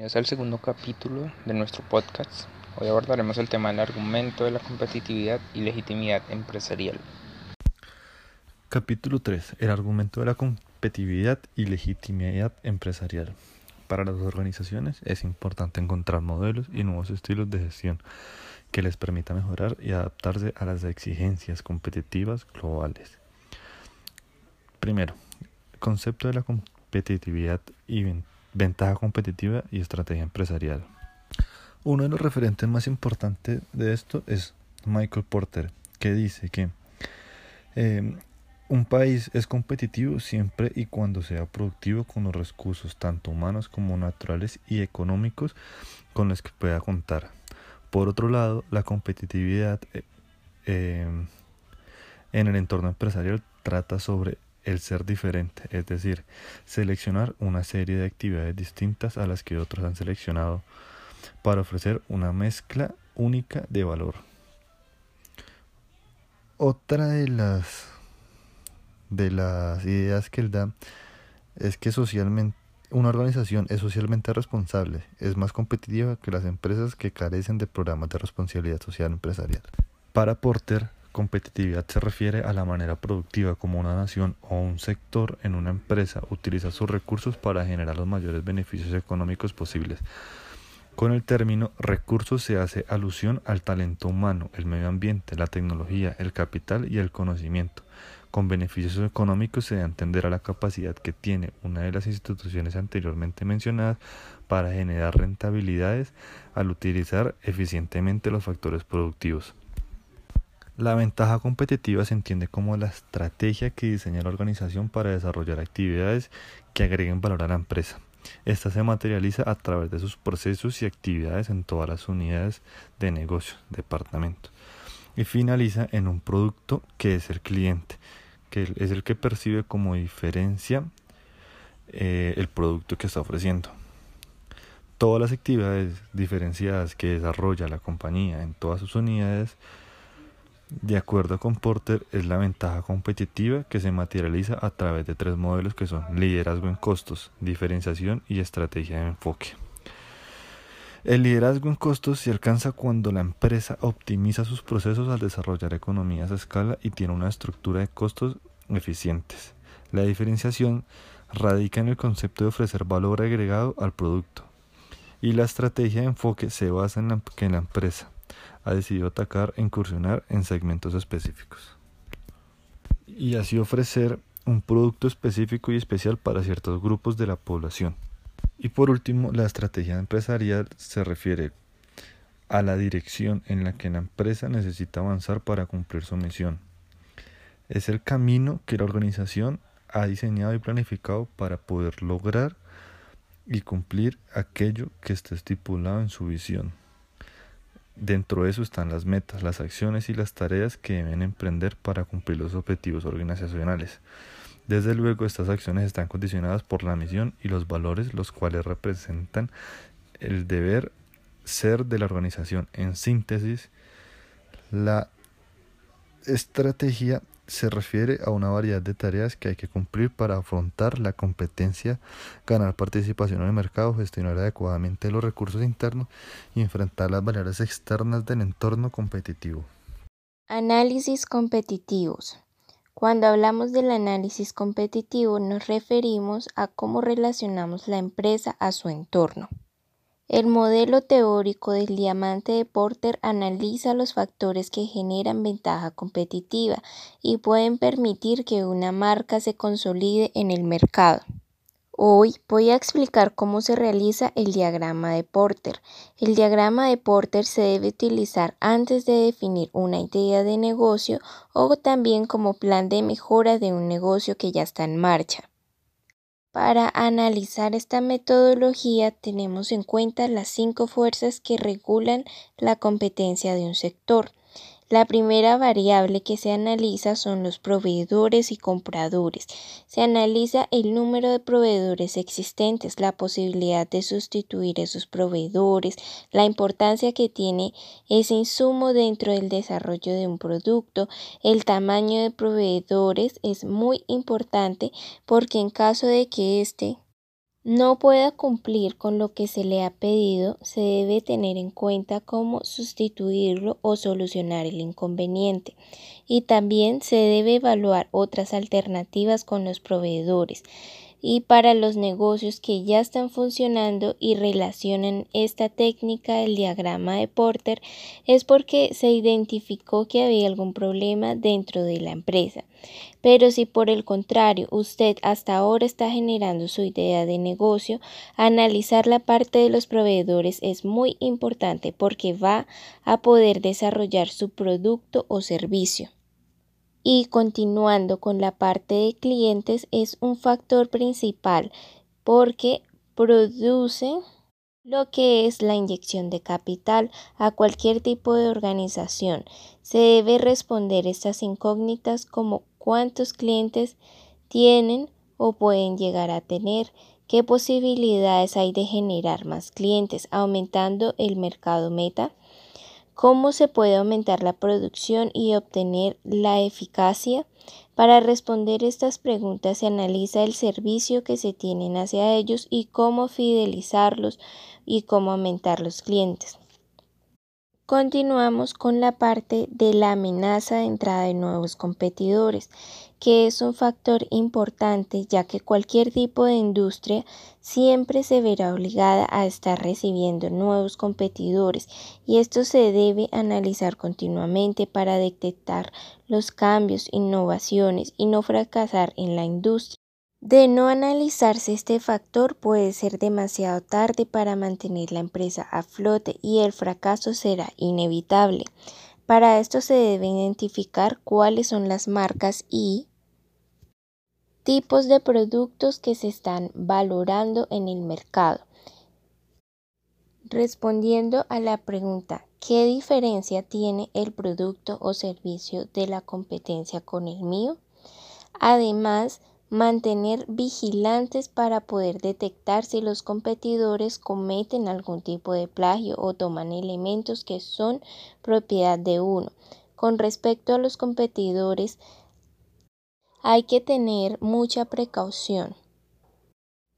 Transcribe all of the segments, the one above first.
Bienvenidos al segundo capítulo de nuestro podcast. Hoy abordaremos el tema del argumento de la competitividad y legitimidad empresarial. Capítulo 3. El argumento de la competitividad y legitimidad empresarial. Para las organizaciones es importante encontrar modelos y nuevos estilos de gestión que les permita mejorar y adaptarse a las exigencias competitivas globales. Primero, concepto de la competitividad y ventaja competitiva y estrategia empresarial. Uno de los referentes más importantes de esto es Michael Porter, que dice que eh, un país es competitivo siempre y cuando sea productivo con los recursos tanto humanos como naturales y económicos con los que pueda contar. Por otro lado, la competitividad eh, eh, en el entorno empresarial trata sobre el ser diferente, es decir, seleccionar una serie de actividades distintas a las que otros han seleccionado para ofrecer una mezcla única de valor. Otra de las de las ideas que él da es que socialmente una organización es socialmente responsable, es más competitiva que las empresas que carecen de programas de responsabilidad social empresarial. Para Porter, Competitividad se refiere a la manera productiva como una nación o un sector en una empresa utiliza sus recursos para generar los mayores beneficios económicos posibles. Con el término recursos se hace alusión al talento humano, el medio ambiente, la tecnología, el capital y el conocimiento. Con beneficios económicos se da a entender a la capacidad que tiene una de las instituciones anteriormente mencionadas para generar rentabilidades al utilizar eficientemente los factores productivos. La ventaja competitiva se entiende como la estrategia que diseña la organización para desarrollar actividades que agreguen valor a la empresa. Esta se materializa a través de sus procesos y actividades en todas las unidades de negocio, departamento, y finaliza en un producto que es el cliente, que es el que percibe como diferencia eh, el producto que está ofreciendo. Todas las actividades diferenciadas que desarrolla la compañía en todas sus unidades de acuerdo con Porter, es la ventaja competitiva que se materializa a través de tres modelos que son liderazgo en costos, diferenciación y estrategia de enfoque. El liderazgo en costos se alcanza cuando la empresa optimiza sus procesos al desarrollar economías a escala y tiene una estructura de costos eficientes. La diferenciación radica en el concepto de ofrecer valor agregado al producto. Y la estrategia de enfoque se basa en la, que la empresa ha decidido atacar e incursionar en segmentos específicos. Y así ofrecer un producto específico y especial para ciertos grupos de la población. Y por último, la estrategia empresarial se refiere a la dirección en la que la empresa necesita avanzar para cumplir su misión. Es el camino que la organización ha diseñado y planificado para poder lograr y cumplir aquello que está estipulado en su visión. Dentro de eso están las metas, las acciones y las tareas que deben emprender para cumplir los objetivos organizacionales. Desde luego, estas acciones están condicionadas por la misión y los valores, los cuales representan el deber ser de la organización. En síntesis, la estrategia se refiere a una variedad de tareas que hay que cumplir para afrontar la competencia, ganar participación en el mercado, gestionar adecuadamente los recursos internos y enfrentar las barreras externas del entorno competitivo. Análisis competitivos. Cuando hablamos del análisis competitivo nos referimos a cómo relacionamos la empresa a su entorno. El modelo teórico del diamante de Porter analiza los factores que generan ventaja competitiva y pueden permitir que una marca se consolide en el mercado. Hoy voy a explicar cómo se realiza el diagrama de Porter. El diagrama de Porter se debe utilizar antes de definir una idea de negocio o también como plan de mejora de un negocio que ya está en marcha. Para analizar esta metodología tenemos en cuenta las cinco fuerzas que regulan la competencia de un sector. La primera variable que se analiza son los proveedores y compradores. Se analiza el número de proveedores existentes, la posibilidad de sustituir esos proveedores, la importancia que tiene ese insumo dentro del desarrollo de un producto, el tamaño de proveedores es muy importante porque en caso de que éste no pueda cumplir con lo que se le ha pedido, se debe tener en cuenta cómo sustituirlo o solucionar el inconveniente. Y también se debe evaluar otras alternativas con los proveedores y para los negocios que ya están funcionando y relacionan esta técnica del diagrama de Porter es porque se identificó que había algún problema dentro de la empresa. Pero si por el contrario usted hasta ahora está generando su idea de negocio, analizar la parte de los proveedores es muy importante porque va a poder desarrollar su producto o servicio. Y continuando con la parte de clientes es un factor principal porque produce lo que es la inyección de capital a cualquier tipo de organización. Se debe responder estas incógnitas como cuántos clientes tienen o pueden llegar a tener, qué posibilidades hay de generar más clientes aumentando el mercado meta, ¿Cómo se puede aumentar la producción y obtener la eficacia? Para responder estas preguntas se analiza el servicio que se tienen hacia ellos y cómo fidelizarlos y cómo aumentar los clientes. Continuamos con la parte de la amenaza de entrada de nuevos competidores, que es un factor importante ya que cualquier tipo de industria siempre se verá obligada a estar recibiendo nuevos competidores y esto se debe analizar continuamente para detectar los cambios, innovaciones y no fracasar en la industria. De no analizarse este factor puede ser demasiado tarde para mantener la empresa a flote y el fracaso será inevitable. Para esto se debe identificar cuáles son las marcas y tipos de productos que se están valorando en el mercado. Respondiendo a la pregunta, ¿qué diferencia tiene el producto o servicio de la competencia con el mío? Además, mantener vigilantes para poder detectar si los competidores cometen algún tipo de plagio o toman elementos que son propiedad de uno. Con respecto a los competidores, hay que tener mucha precaución,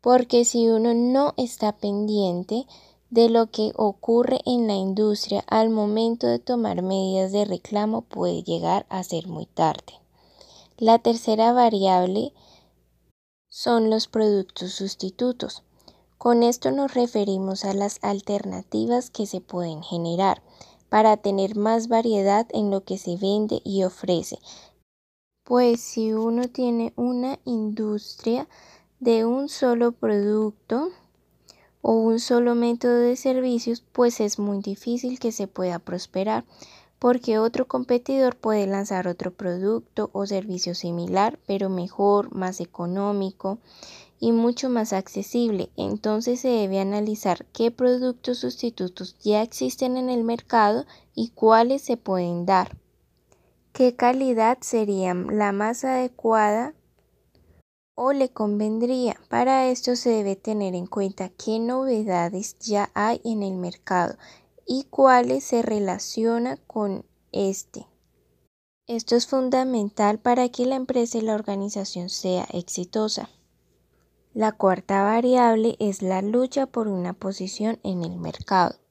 porque si uno no está pendiente de lo que ocurre en la industria al momento de tomar medidas de reclamo puede llegar a ser muy tarde. La tercera variable son los productos sustitutos. Con esto nos referimos a las alternativas que se pueden generar para tener más variedad en lo que se vende y ofrece. Pues si uno tiene una industria de un solo producto o un solo método de servicios, pues es muy difícil que se pueda prosperar porque otro competidor puede lanzar otro producto o servicio similar, pero mejor, más económico y mucho más accesible. Entonces se debe analizar qué productos sustitutos ya existen en el mercado y cuáles se pueden dar. ¿Qué calidad sería la más adecuada o le convendría? Para esto se debe tener en cuenta qué novedades ya hay en el mercado y cuáles se relaciona con este. Esto es fundamental para que la empresa y la organización sea exitosa. La cuarta variable es la lucha por una posición en el mercado.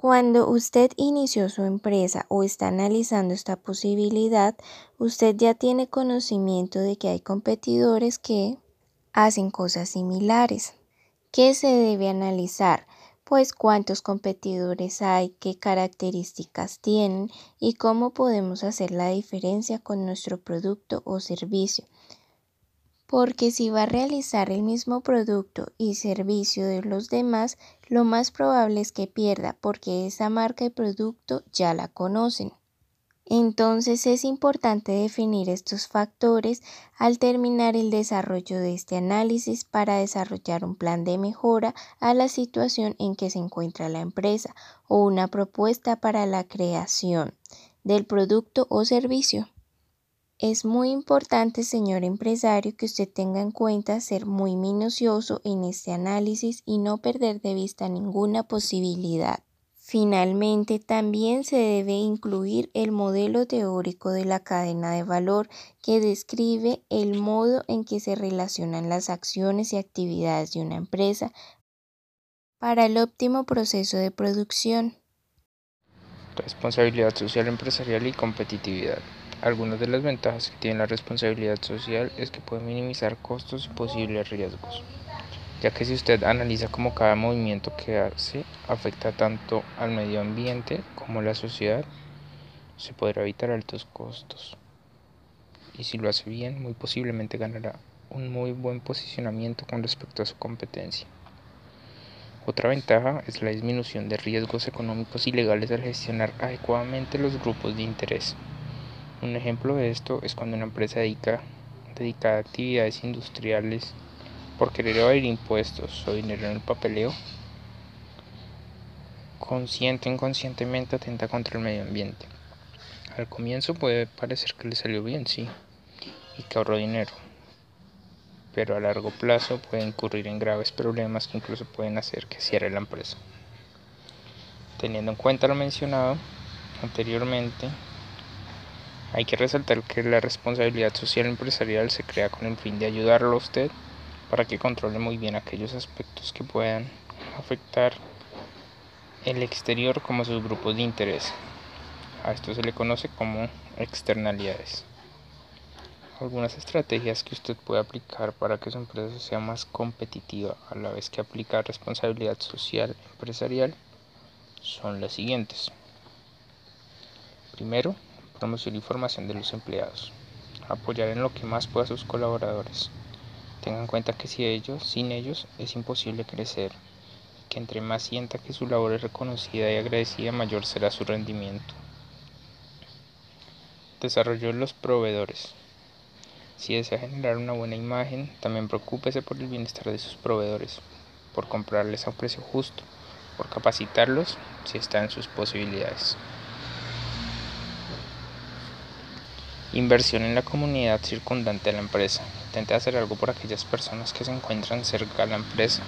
Cuando usted inició su empresa o está analizando esta posibilidad, usted ya tiene conocimiento de que hay competidores que hacen cosas similares. ¿Qué se debe analizar? pues cuántos competidores hay, qué características tienen y cómo podemos hacer la diferencia con nuestro producto o servicio. Porque si va a realizar el mismo producto y servicio de los demás, lo más probable es que pierda porque esa marca y producto ya la conocen. Entonces es importante definir estos factores al terminar el desarrollo de este análisis para desarrollar un plan de mejora a la situación en que se encuentra la empresa o una propuesta para la creación del producto o servicio. Es muy importante, señor empresario, que usted tenga en cuenta ser muy minucioso en este análisis y no perder de vista ninguna posibilidad. Finalmente, también se debe incluir el modelo teórico de la cadena de valor que describe el modo en que se relacionan las acciones y actividades de una empresa para el óptimo proceso de producción. Responsabilidad social empresarial y competitividad. Algunas de las ventajas que tiene la responsabilidad social es que puede minimizar costos y posibles riesgos, ya que si usted analiza cómo cada movimiento que hace afecta tanto al medio ambiente como a la sociedad, se podrá evitar altos costos. Y si lo hace bien, muy posiblemente ganará un muy buen posicionamiento con respecto a su competencia. Otra ventaja es la disminución de riesgos económicos y legales al gestionar adecuadamente los grupos de interés. Un ejemplo de esto es cuando una empresa dedica, dedicada a actividades industriales por querer evadir impuestos o dinero en el papeleo, consciente o inconscientemente atenta contra el medio ambiente. Al comienzo puede parecer que le salió bien, sí, y que ahorró dinero, pero a largo plazo puede incurrir en graves problemas que incluso pueden hacer que cierre la empresa. Teniendo en cuenta lo mencionado anteriormente, hay que resaltar que la responsabilidad social empresarial se crea con el fin de ayudarlo a usted para que controle muy bien aquellos aspectos que puedan afectar el exterior como sus grupos de interés. A esto se le conoce como externalidades. Algunas estrategias que usted puede aplicar para que su empresa sea más competitiva a la vez que aplica responsabilidad social empresarial son las siguientes. Primero, promoción y formación de los empleados, apoyar en lo que más pueda a sus colaboradores. Tengan en cuenta que si ellos, sin ellos es imposible crecer, que entre más sienta que su labor es reconocida y agradecida, mayor será su rendimiento. Desarrollo de los proveedores. Si desea generar una buena imagen, también preocúpese por el bienestar de sus proveedores, por comprarles a un precio justo, por capacitarlos si está en sus posibilidades. Inversión en la comunidad circundante a la empresa. Intente hacer algo por aquellas personas que se encuentran cerca de la empresa,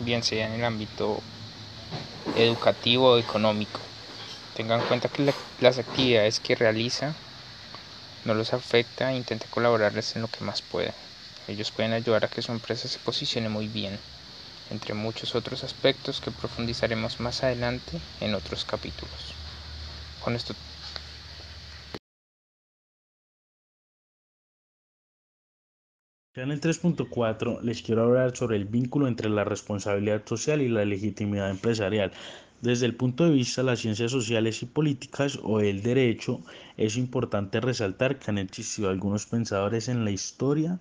bien sea en el ámbito educativo o económico. Tengan en cuenta que las actividades que realiza no los afecta e intente colaborarles en lo que más pueda. Ellos pueden ayudar a que su empresa se posicione muy bien, entre muchos otros aspectos que profundizaremos más adelante en otros capítulos. Con esto en el 3.4 les quiero hablar sobre el vínculo entre la responsabilidad social y la legitimidad empresarial. Desde el punto de vista de las ciencias sociales y políticas o el derecho, es importante resaltar que han existido algunos pensadores en la historia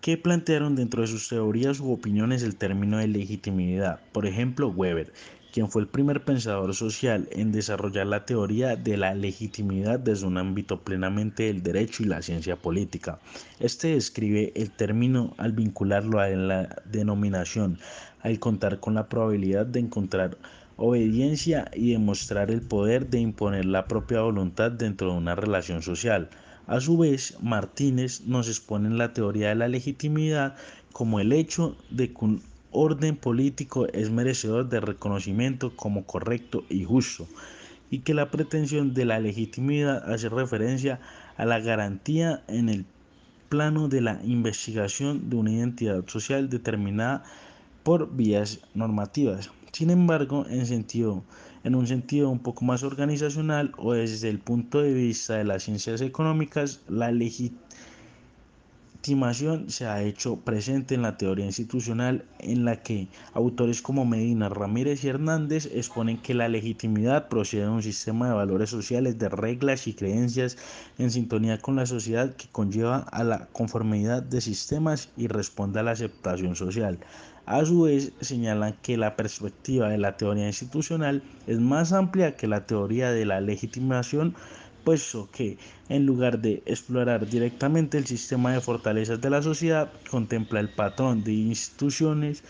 que plantearon dentro de sus teorías u opiniones el término de legitimidad. Por ejemplo, Weber, quien fue el primer pensador social en desarrollar la teoría de la legitimidad desde un ámbito plenamente del derecho y la ciencia política. Este describe el término al vincularlo a la denominación, al contar con la probabilidad de encontrar obediencia y demostrar el poder de imponer la propia voluntad dentro de una relación social. A su vez, Martínez nos expone en la teoría de la legitimidad como el hecho de que un orden político es merecedor de reconocimiento como correcto y justo, y que la pretensión de la legitimidad hace referencia a la garantía en el plano de la investigación de una identidad social determinada por vías normativas. Sin embargo, en, sentido, en un sentido un poco más organizacional o desde el punto de vista de las ciencias económicas, la legitimidad estimación se ha hecho presente en la teoría institucional en la que autores como Medina, Ramírez y Hernández exponen que la legitimidad procede de un sistema de valores sociales, de reglas y creencias en sintonía con la sociedad que conlleva a la conformidad de sistemas y responde a la aceptación social. A su vez, señalan que la perspectiva de la teoría institucional es más amplia que la teoría de la legitimación puesto que en lugar de explorar directamente el sistema de fortalezas de la sociedad, contempla el patrón de instituciones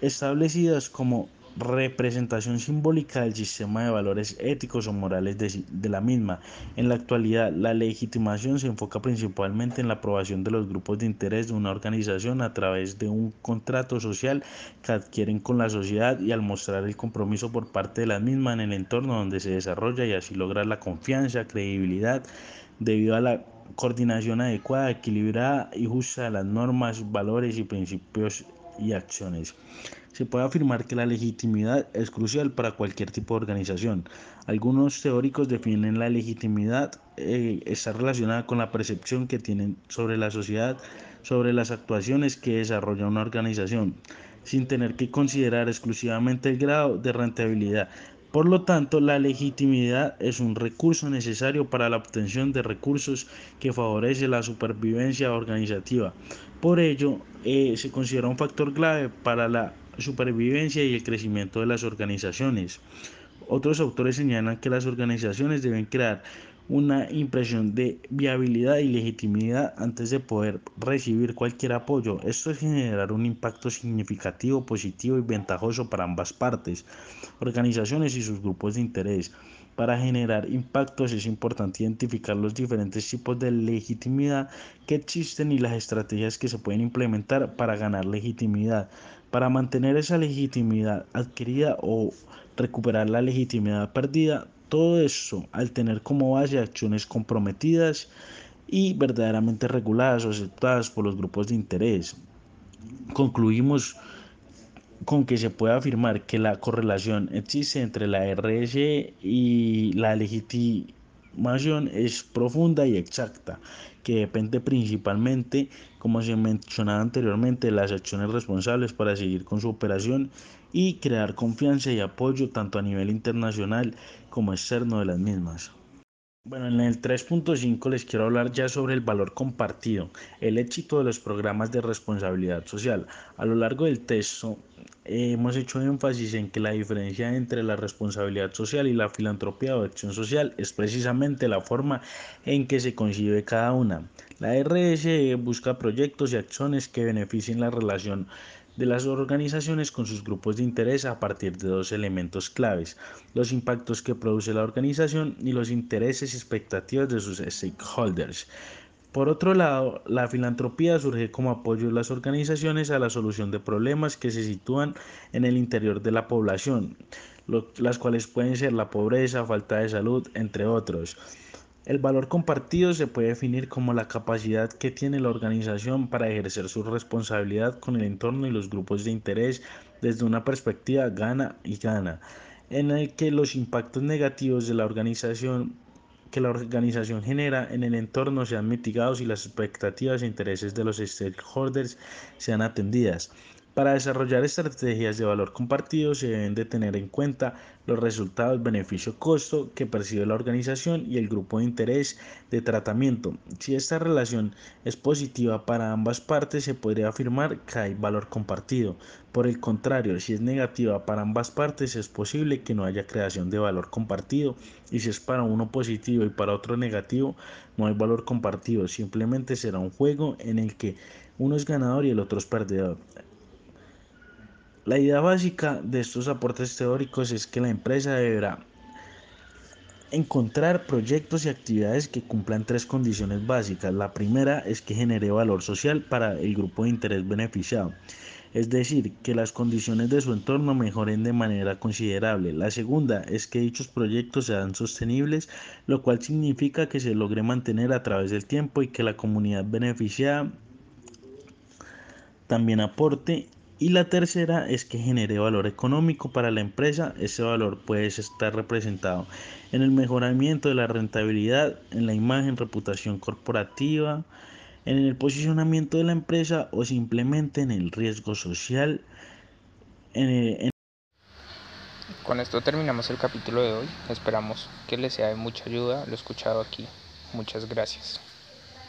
establecidas como representación simbólica del sistema de valores éticos o morales de, la misma. En la actualidad, la legitimación se enfoca principalmente en la aprobación de los grupos de interés de una organización a través de un contrato social que adquieren con la sociedad y al mostrar el compromiso por parte de la misma en el entorno donde se desarrolla y así lograr la confianza, credibilidad, debido a la coordinación adecuada, equilibrada y justa de las normas, valores y principios y acciones. Se puede afirmar que la legitimidad es crucial para cualquier tipo de organización. Algunos teóricos definen la legitimidad eh, está relacionada con la percepción que tienen sobre la sociedad, sobre las actuaciones que desarrolla una organización, sin tener que considerar exclusivamente el grado de rentabilidad. Por lo tanto, la legitimidad es un recurso necesario para la obtención de recursos que favorece la supervivencia organizativa. Por ello, eh, se considera un factor clave para la supervivencia y el crecimiento de las organizaciones. Otros autores señalan que las organizaciones deben crear una impresión de viabilidad y legitimidad antes de poder recibir cualquier apoyo. Esto es generar un impacto significativo, positivo y ventajoso para ambas partes, organizaciones y sus grupos de interés. Para generar impactos es importante identificar los diferentes tipos de legitimidad que existen y las estrategias que se pueden implementar para ganar legitimidad. Para mantener esa legitimidad adquirida o recuperar la legitimidad perdida, todo eso al tener como base acciones comprometidas y verdaderamente reguladas o aceptadas por los grupos de interés. Concluimos con que se puede afirmar que la correlación existe entre la RS y la legitimación es profunda y exacta, que depende principalmente, como se mencionaba anteriormente, de las acciones responsables para seguir con su operación y crear confianza y apoyo tanto a nivel internacional como externo de las mismas. Bueno, en el 3.5 les quiero hablar ya sobre el valor compartido, el éxito de los programas de responsabilidad social. A lo largo del texto hemos hecho énfasis en que la diferencia entre la responsabilidad social y la filantropía o acción social es precisamente la forma en que se concibe cada una. La RSE busca proyectos y acciones que beneficien la relación de las organizaciones con sus grupos de interés a partir de dos elementos claves, los impactos que produce la organización y los intereses y expectativas de sus stakeholders. Por otro lado, la filantropía surge como apoyo de las organizaciones a la solución de problemas que se sitúan en el interior de la población, las cuales pueden ser la pobreza, falta de salud, entre otros. El valor compartido se puede definir como la capacidad que tiene la organización para ejercer su responsabilidad con el entorno y los grupos de interés desde una perspectiva gana y gana, en el que los impactos negativos de la organización que la organización genera en el entorno sean mitigados y las expectativas e intereses de los stakeholders sean atendidas. Para desarrollar estrategias de valor compartido se deben de tener en cuenta los resultados beneficio-costo que percibe la organización y el grupo de interés de tratamiento. Si esta relación es positiva para ambas partes, se podría afirmar que hay valor compartido. Por el contrario, si es negativa para ambas partes, es posible que no haya creación de valor compartido. Y si es para uno positivo y para otro negativo, no hay valor compartido. Simplemente será un juego en el que uno es ganador y el otro es perdedor. La idea básica de estos aportes teóricos es que la empresa deberá encontrar proyectos y actividades que cumplan tres condiciones básicas. La primera es que genere valor social para el grupo de interés beneficiado, es decir, que las condiciones de su entorno mejoren de manera considerable. La segunda es que dichos proyectos sean sostenibles, lo cual significa que se logre mantener a través del tiempo y que la comunidad beneficiada también aporte y la tercera es que genere valor económico para la empresa. Ese valor puede estar representado en el mejoramiento de la rentabilidad, en la imagen, reputación corporativa, en el posicionamiento de la empresa o simplemente en el riesgo social. Con esto terminamos el capítulo de hoy. Esperamos que les sea de mucha ayuda lo escuchado aquí. Muchas gracias.